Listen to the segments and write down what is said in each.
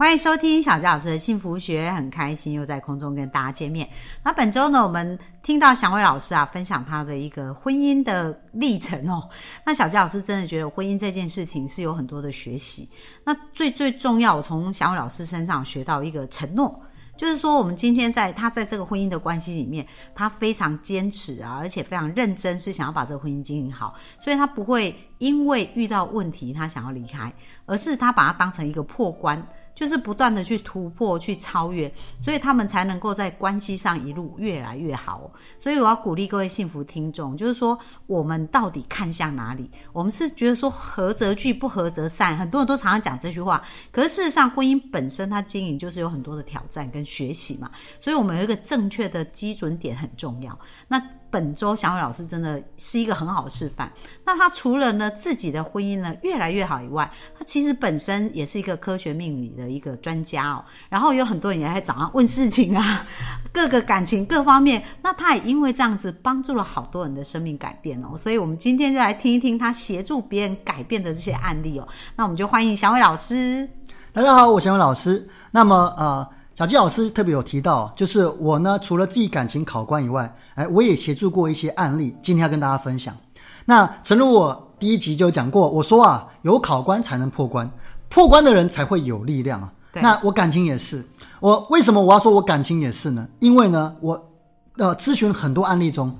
欢迎收听小纪老师的幸福学，很开心又在空中跟大家见面。那本周呢，我们听到祥伟老师啊分享他的一个婚姻的历程哦。那小纪老师真的觉得婚姻这件事情是有很多的学习。那最最重要，我从祥伟老师身上学到一个承诺，就是说我们今天在他在这个婚姻的关系里面，他非常坚持啊，而且非常认真，是想要把这个婚姻经营好，所以他不会因为遇到问题他想要离开，而是他把它当成一个破关。就是不断的去突破、去超越，所以他们才能够在关系上一路越来越好。所以我要鼓励各位幸福听众，就是说我们到底看向哪里？我们是觉得说合则聚，不合则散。很多人都常常讲这句话，可是事实上婚姻本身它经营就是有很多的挑战跟学习嘛。所以我们有一个正确的基准点很重要。那本周小伟老师真的是一个很好的示范。那他除了呢自己的婚姻呢越来越好以外，他其实本身也是一个科学命理的一个专家哦。然后有很多人也在找他问事情啊，各个感情各方面。那他也因为这样子帮助了好多人的生命改变哦。所以我们今天就来听一听他协助别人改变的这些案例哦。那我们就欢迎小伟老师。大家好，我是小伟老师。那么呃。小纪老师特别有提到，就是我呢，除了自己感情考官以外，哎，我也协助过一些案例，今天要跟大家分享。那诚如我第一集就讲过，我说啊，有考官才能破关，破关的人才会有力量啊。那我感情也是，我为什么我要说我感情也是呢？因为呢，我呃咨询很多案例中，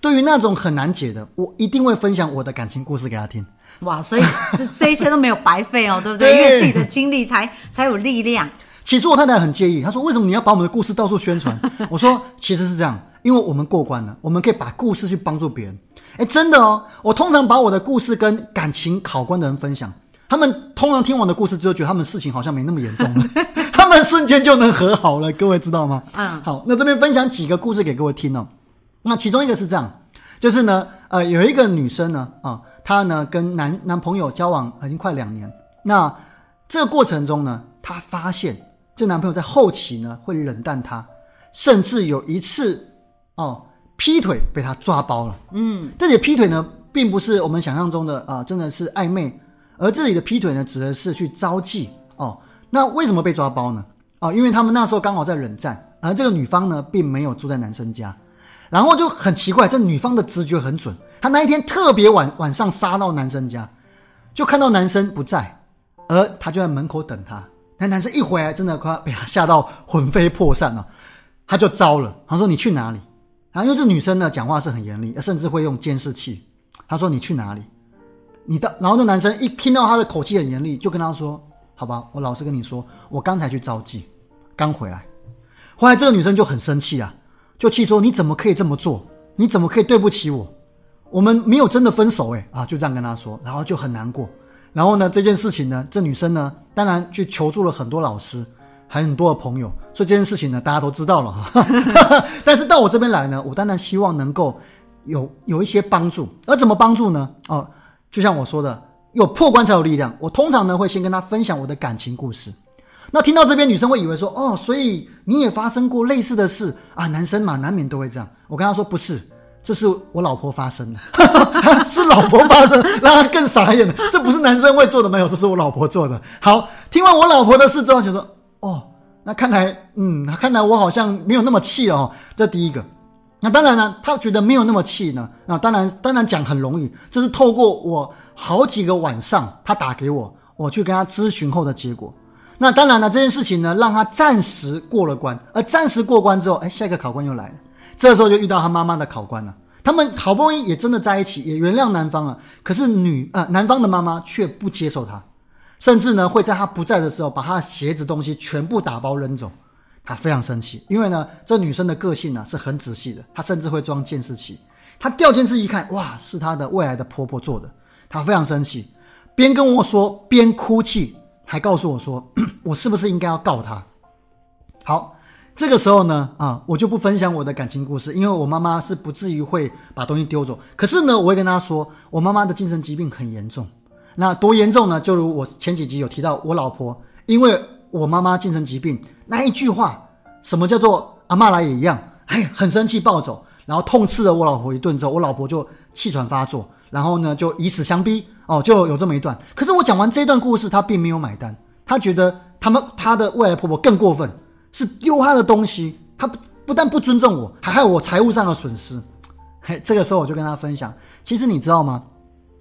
对于那种很难解的，我一定会分享我的感情故事给他听。哇，所以这这一切都没有白费哦，对不对？因为自己的经历才才有力量。其实我太太很介意，她说：“为什么你要把我们的故事到处宣传？” 我说：“其实是这样，因为我们过关了，我们可以把故事去帮助别人。”哎，真的哦！我通常把我的故事跟感情考官的人分享，他们通常听完的故事之后，觉得他们事情好像没那么严重了，他们瞬间就能和好了。各位知道吗？嗯，好，那这边分享几个故事给各位听哦。那其中一个是这样，就是呢，呃，有一个女生呢，啊，她呢跟男男朋友交往已经快两年，那这个过程中呢，她发现。这男朋友在后期呢会冷淡她，甚至有一次哦劈腿被她抓包了。嗯，这里劈腿呢并不是我们想象中的啊，真的是暧昧，而这里的劈腿呢指的是去招妓哦。那为什么被抓包呢？啊，因为他们那时候刚好在冷战，而这个女方呢并没有住在男生家，然后就很奇怪，这女方的直觉很准，她那一天特别晚晚上杀到男生家，就看到男生不在，而她就在门口等他。那男生一回来，真的快被他吓到魂飞魄散了，他就糟了。他说：“你去哪里？”然后因为这女生呢，讲话是很严厉，甚至会用监视器。他说：“你去哪里？”你的，然后那男生一听到他的口气很严厉，就跟他说：“好吧，我老实跟你说，我刚才去招妓，刚回来。”后来这个女生就很生气啊，就气说：“你怎么可以这么做？你怎么可以对不起我？我们没有真的分手诶。啊，就这样跟他说，然后就很难过。然后呢，这件事情呢，这女生呢，当然去求助了很多老师，还很多的朋友，所以这件事情呢，大家都知道了哈。但是到我这边来呢，我当然希望能够有有一些帮助。而怎么帮助呢？哦，就像我说的，有破关才有力量。我通常呢会先跟她分享我的感情故事。那听到这边女生会以为说，哦，所以你也发生过类似的事啊？男生嘛，难免都会这样。我跟她说，不是。这是我老婆发生的，是老婆发生，让他更傻眼了。这不是男生会做的，没有，这是我老婆做的。好，听完我老婆的事之后，就说：“哦，那看来，嗯，看来我好像没有那么气哦。”这第一个。那当然呢，他觉得没有那么气呢。那当然，当然讲很容易，这是透过我好几个晚上，他打给我，我去跟他咨询后的结果。那当然呢，这件事情呢，让他暂时过了关。而暂时过关之后，哎，下一个考官又来了。这时候就遇到他妈妈的考官了，他们好不容易也真的在一起，也原谅男方了。可是女呃男方的妈妈却不接受他，甚至呢会在他不在的时候把他的鞋子东西全部打包扔走。他非常生气，因为呢这女生的个性呢是很仔细的，她甚至会装监视器。她调监视一看，哇，是她的未来的婆婆做的，她非常生气，边跟我说边哭泣，还告诉我说 我是不是应该要告她？好。这个时候呢，啊，我就不分享我的感情故事，因为我妈妈是不至于会把东西丢走。可是呢，我会跟她说，我妈妈的精神疾病很严重，那多严重呢？就如我前几集有提到，我老婆因为我妈妈精神疾病那一句话，什么叫做阿妈来也一样，哎，很生气暴走，然后痛斥了我老婆一顿之后，我老婆就气喘发作，然后呢就以死相逼，哦，就有这么一段。可是我讲完这段故事，她并没有买单，她觉得他们她的未来婆婆更过分，是丢他的东西，他不不但不尊重我，还害我财务上的损失。嘿，这个时候我就跟他分享，其实你知道吗？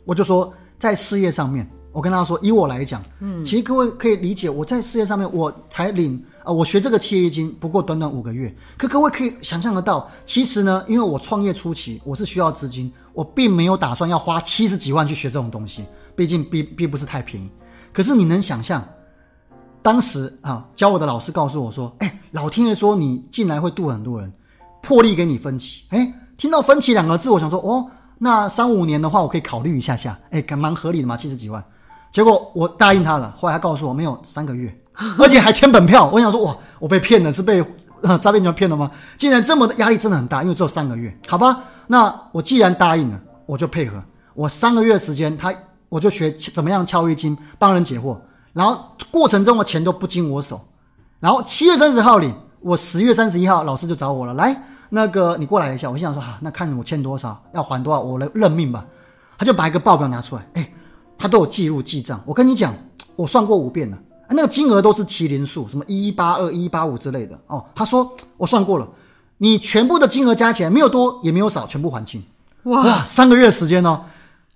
我就说。在事业上面，我跟他说，以我来讲，嗯，其实各位可以理解，我在事业上面，我才领啊，我学这个企业金不过短短五个月，可各位可以想象得到，其实呢，因为我创业初期我是需要资金，我并没有打算要花七十几万去学这种东西，毕竟并并不是太便宜。可是你能想象，当时啊，教我的老师告诉我说，哎，老天爷说你进来会渡很多人，破例给你分期。哎，听到分期两个字，我想说，哦。那三五年的话，我可以考虑一下下，哎，蛮合理的嘛，七十几万。结果我答应他了，后来他告诉我没有三个月，而且还签本票。我想说，哇，我被骗了，是被诈骗集团骗了吗？竟然这么的压力真的很大，因为只有三个月，好吧？那我既然答应了，我就配合。我三个月时间，他我就学怎么样敲易经，帮人解惑，然后过程中的钱都不经我手。然后七月三十号里，我十月三十一号，老师就找我了，来。那个，你过来一下，我心想说，哈，那看我欠多少，要还多少，我来认命吧。他就把一个报表拿出来，哎，他都有记录记账。我跟你讲，我算过五遍了，那个金额都是麒麟数，什么一八二、一八五之类的哦。他说我算过了，你全部的金额加起来没有多也没有少，全部还清。哇，三个月时间哦。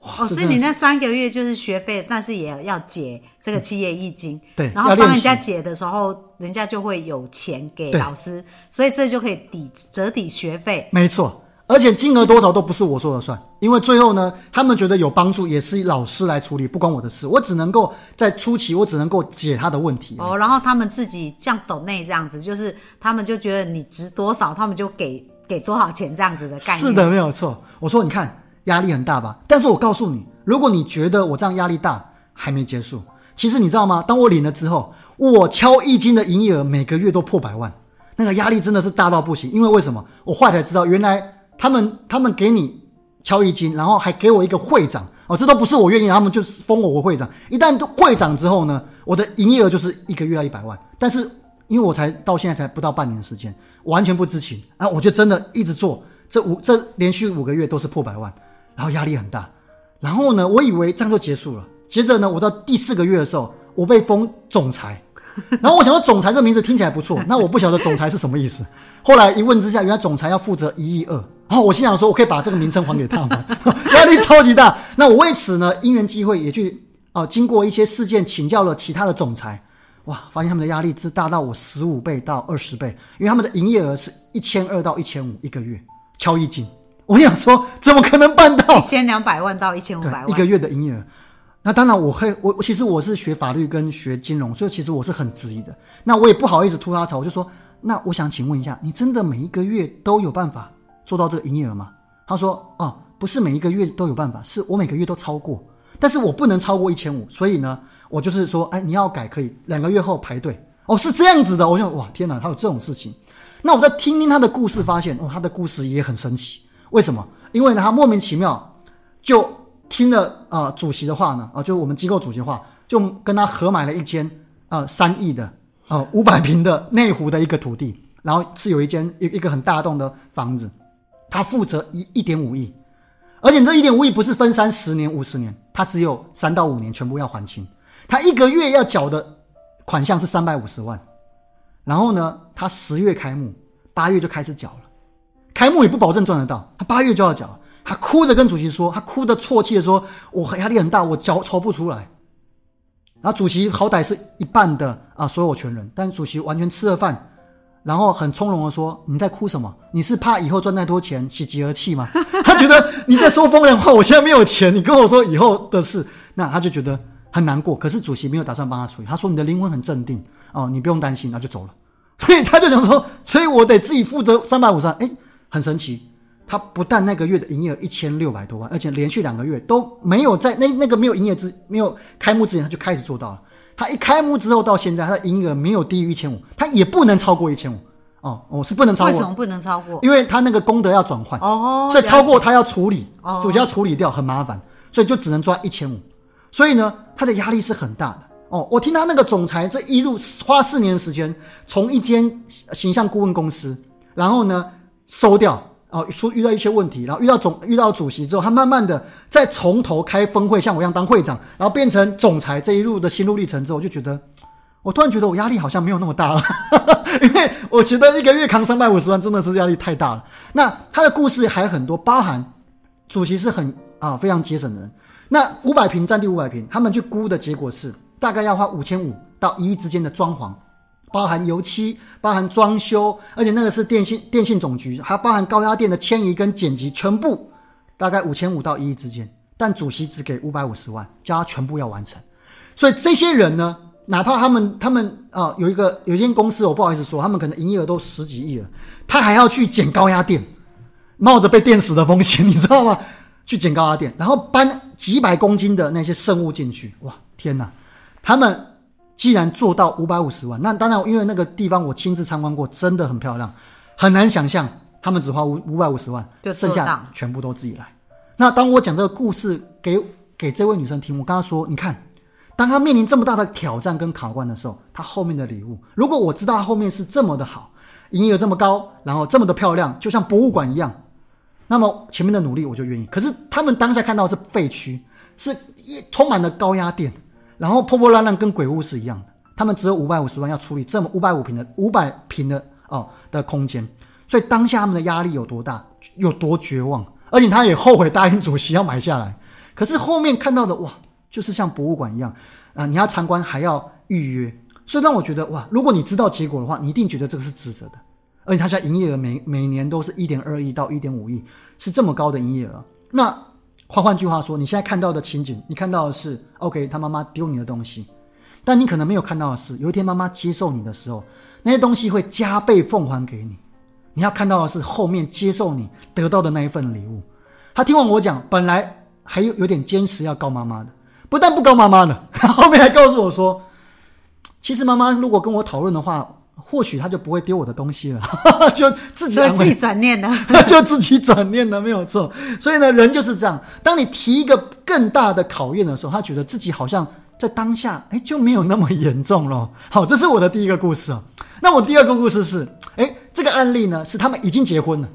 哦，所以你那三个月就是学费，但是也要解这个企业易经，对，然后帮人家解的时候，人家就会有钱给老师，所以这就可以抵折抵学费。没错，而且金额多少都不是我说了算，因为最后呢，他们觉得有帮助，也是老师来处理，不关我的事，我只能够在初期，我只能够解他的问题。哦，然后他们自己像抖内这样子，就是他们就觉得你值多少，他们就给给多少钱这样子的概念。是的，没有错。我说你看。压力很大吧？但是我告诉你，如果你觉得我这样压力大，还没结束。其实你知道吗？当我领了之后，我敲一金的营业额每个月都破百万，那个压力真的是大到不行。因为为什么？我后来才知道，原来他们他们给你敲一金，然后还给我一个会长哦，这都不是我愿意，他们就是封我为会长。一旦会长之后呢，我的营业额就是一个月要一百万。但是因为我才到现在才不到半年时间，完全不知情啊，我就真的一直做，这五这连续五个月都是破百万。然后压力很大，然后呢，我以为这样就结束了。接着呢，我到第四个月的时候，我被封总裁。然后我想说，总裁这名字听起来不错，那我不晓得总裁是什么意思。后来一问之下，原来总裁要负责一亿二。然后我心想说，我可以把这个名称还给他吗？压力超级大。那我为此呢，因缘机会也去啊，经过一些事件请教了其他的总裁，哇，发现他们的压力是大到我十五倍到二十倍，因为他们的营业额是一千二到一千五一个月，敲一斤。我想说，怎么可能办到一千两百万到一千五百万一个月的营业额？那当然，我会我其实我是学法律跟学金融，所以其实我是很质疑的。那我也不好意思吐他槽，我就说，那我想请问一下，你真的每一个月都有办法做到这个营业额吗？他说，哦，不是每一个月都有办法，是我每个月都超过，但是我不能超过一千五，所以呢，我就是说，哎，你要改可以，两个月后排队。哦，是这样子的。我想，哇，天哪，他有这种事情。那我在听听他的故事，发现，哦，他的故事也很神奇。为什么？因为呢，他莫名其妙就听了啊主席的话呢，啊，就我们机构主席的话，就跟他合买了一间啊三亿的啊五百平的内湖的一个土地，然后是有一间一一个很大栋的房子，他负责一一点五亿，而且这一点五亿不是分三十年五十年，他只有三到五年全部要还清，他一个月要缴的款项是三百五十万，然后呢，他十月开幕，八月就开始缴了。开幕也不保证赚得到，他八月就要缴，他哭着跟主席说，他哭的啜泣的说，我压力很大，我缴筹不出来。然后主席好歹是一半的啊所有权人，但主席完全吃了饭，然后很从容的说，你在哭什么？你是怕以后赚太多钱喜极而泣吗？他觉得你在说风凉话，我现在没有钱，你跟我说以后的事，那他就觉得很难过。可是主席没有打算帮他处理，他说你的灵魂很镇定哦，你不用担心，然后就走了。所以他就想说，所以我得自己负责三百五十万，哎。很神奇，他不但那个月的营业额一千六百多万，而且连续两个月都没有在那那个没有营业之没有开幕之前他就开始做到了。他一开幕之后到现在，他的营业额没有低于一千五，他也不能超过一千五。哦，我是不能超过。为什么不能超过？因为他那个功德要转换哦，所以超过他要处理，哦主席要处理掉很麻烦，所以就只能赚一千五。所以呢，他的压力是很大的哦。我听他那个总裁这一路花四年时间，从一间形象顾问公司，然后呢收掉哦，说遇到一些问题，然后遇到总遇到主席之后，他慢慢的再从头开峰会，像我一样当会长，然后变成总裁这一路的心路历程之后，我就觉得，我突然觉得我压力好像没有那么大了，因为我觉得一个月扛三百五十万真的是压力太大了。那他的故事还有很多，包含主席是很啊非常节省的人。那五百平占地五百平，他们去估的结果是大概要花五千五到一亿之间的装潢，包含油漆、包含装修，而且那个是电信电信总局，还包含高压电的迁移跟剪辑，全部大概五千五到一亿之间。但主席只给五百五十万，叫他全部要完成。所以这些人呢，哪怕他们他们啊有一个有一间公司，我不好意思说，他们可能营业额都十几亿了，他还要去剪高压电，冒着被电死的风险，你知道吗？去捡高压电，然后搬几百公斤的那些生物进去，哇，天哪！他们既然做到五百五十万，那当然，因为那个地方我亲自参观过，真的很漂亮，很难想象他们只花五五百五十万，就剩下全部都自己来。那当我讲这个故事给给这位女生听，我跟她说，你看，当她面临这么大的挑战跟考官的时候，她后面的礼物，如果我知道她后面是这么的好，营业额这么高，然后这么的漂亮，就像博物馆一样。那么前面的努力我就愿意，可是他们当下看到是废墟，是一充满了高压电，然后破破烂烂，跟鬼屋是一样的。他们只有五百五十万要处理这么五百五平的五百平的哦的空间，所以当下他们的压力有多大，有多绝望，而且他也后悔答应主席要买下来。可是后面看到的哇，就是像博物馆一样啊，你要参观还要预约，所以让我觉得哇，如果你知道结果的话，你一定觉得这个是值得的。而且他家营业额每每年都是一点二亿到一点五亿，是这么高的营业额。那换换句话说，你现在看到的情景，你看到的是 OK，他妈妈丢你的东西，但你可能没有看到的是，有一天妈妈接受你的时候，那些东西会加倍奉还给你。你要看到的是后面接受你得到的那一份礼物。他听完我讲，本来还有有点坚持要告妈妈的，不但不告妈妈的，后面还告诉我说，其实妈妈如果跟我讨论的话。或许他就不会丢我的东西了，就自己自己转念了，就自己转念了，没有错。所以呢，人就是这样。当你提一个更大的考验的时候，他觉得自己好像在当下，哎，就没有那么严重了。好，这是我的第一个故事哦。那我第二个故事是，哎，这个案例呢是他们已经结婚了，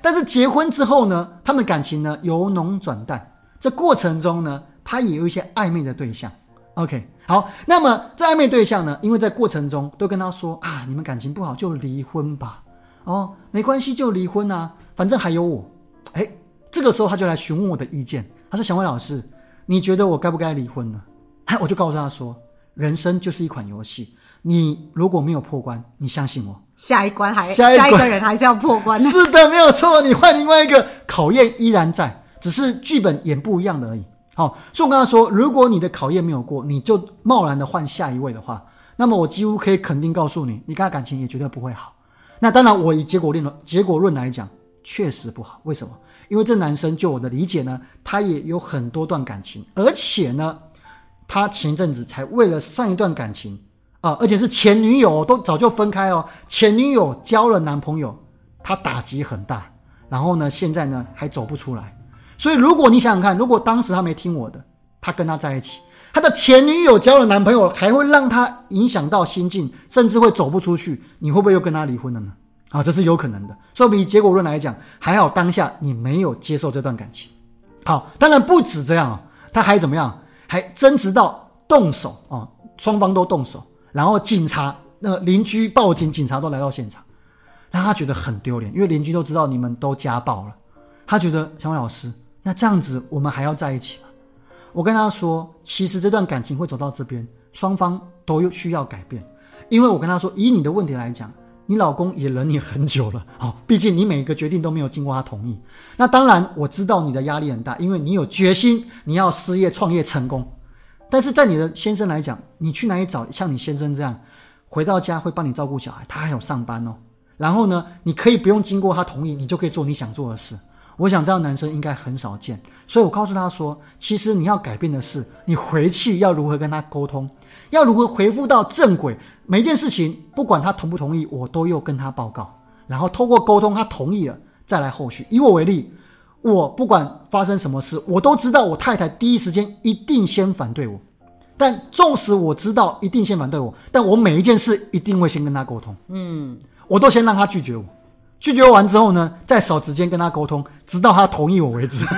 但是结婚之后呢，他们感情呢由浓转淡，这过程中呢，他也有一些暧昧的对象。OK。好，那么这暧昧对象呢？因为在过程中都跟他说啊，你们感情不好就离婚吧，哦，没关系就离婚啊，反正还有我。哎，这个时候他就来询问我的意见，他说：“小伟老师，你觉得我该不该离婚呢？” 我就告诉他说：“人生就是一款游戏，你如果没有破关，你相信我，下一关还下一个人还是要破关。是的，没有错，你换另外一个考验依然在，只是剧本演不一样的而已。”好，所以我跟他说，如果你的考验没有过，你就贸然的换下一位的话，那么我几乎可以肯定告诉你，你跟他感情也绝对不会好。那当然，我以结果论结果论来讲，确实不好。为什么？因为这男生就我的理解呢，他也有很多段感情，而且呢，他前阵子才为了上一段感情啊，而且是前女友都早就分开哦，前女友交了男朋友，他打击很大，然后呢，现在呢还走不出来。所以，如果你想想看，如果当时他没听我的，他跟他在一起，他的前女友交了男朋友，还会让他影响到心境，甚至会走不出去，你会不会又跟他离婚了呢？啊，这是有可能的。所以，以结果论来讲，还好当下你没有接受这段感情。好，当然不止这样啊，他还怎么样？还争执到动手啊，双方都动手，然后警察、那邻居报警，警察都来到现场，让他觉得很丢脸，因为邻居都知道你们都家暴了，他觉得小伟老师。那这样子，我们还要在一起吗？我跟他说，其实这段感情会走到这边，双方都需要改变。因为我跟他说，以你的问题来讲，你老公也忍你很久了，好，毕竟你每一个决定都没有经过他同意。那当然，我知道你的压力很大，因为你有决心，你要失业创业成功。但是在你的先生来讲，你去哪里找像你先生这样，回到家会帮你照顾小孩，他还有上班哦。然后呢，你可以不用经过他同意，你就可以做你想做的事。我想这样男生应该很少见，所以我告诉他说，其实你要改变的是，你回去要如何跟他沟通，要如何回复到正轨。每件事情，不管他同不同意，我都要跟他报告，然后透过沟通，他同意了，再来后续。以我为例，我不管发生什么事，我都知道我太太第一时间一定先反对我。但纵使我知道一定先反对我，但我每一件事一定会先跟他沟通。嗯，我都先让他拒绝我，拒绝完之后呢，在手指间跟他沟通，直到他同意我为止。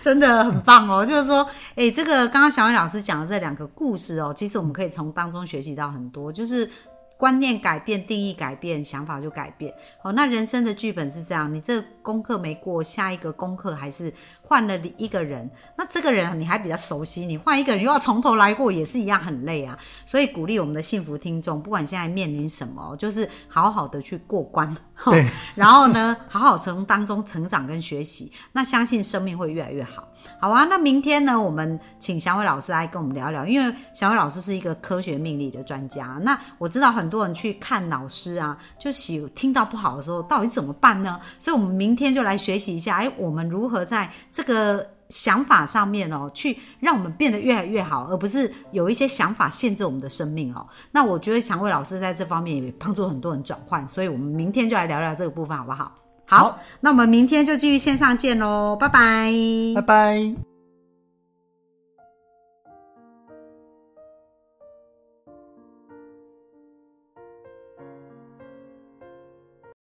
真的很棒哦！就是说，哎，这个刚刚小伟老师讲的这两个故事哦，其实我们可以从当中学习到很多，就是观念改变、定义改变、想法就改变。哦，那人生的剧本是这样，你这功课没过，下一个功课还是。换了一个人，那这个人你还比较熟悉，你换一个人又要从头来过，也是一样很累啊。所以鼓励我们的幸福听众，不管现在面临什么，就是好好的去过关，对，然后呢，好好从当中成长跟学习，那相信生命会越来越好。好啊，那明天呢，我们请祥伟老师来跟我们聊聊，因为祥伟老师是一个科学命理的专家。那我知道很多人去看老师啊，就喜听到不好的时候，到底怎么办呢？所以我们明天就来学习一下，哎，我们如何在这个想法上面哦，去让我们变得越来越好，而不是有一些想法限制我们的生命哦。那我觉得祥伟老师在这方面也帮助很多人转换，所以我们明天就来聊聊这个部分，好不好？好，那我们明天就继续线上见喽，拜拜，拜拜。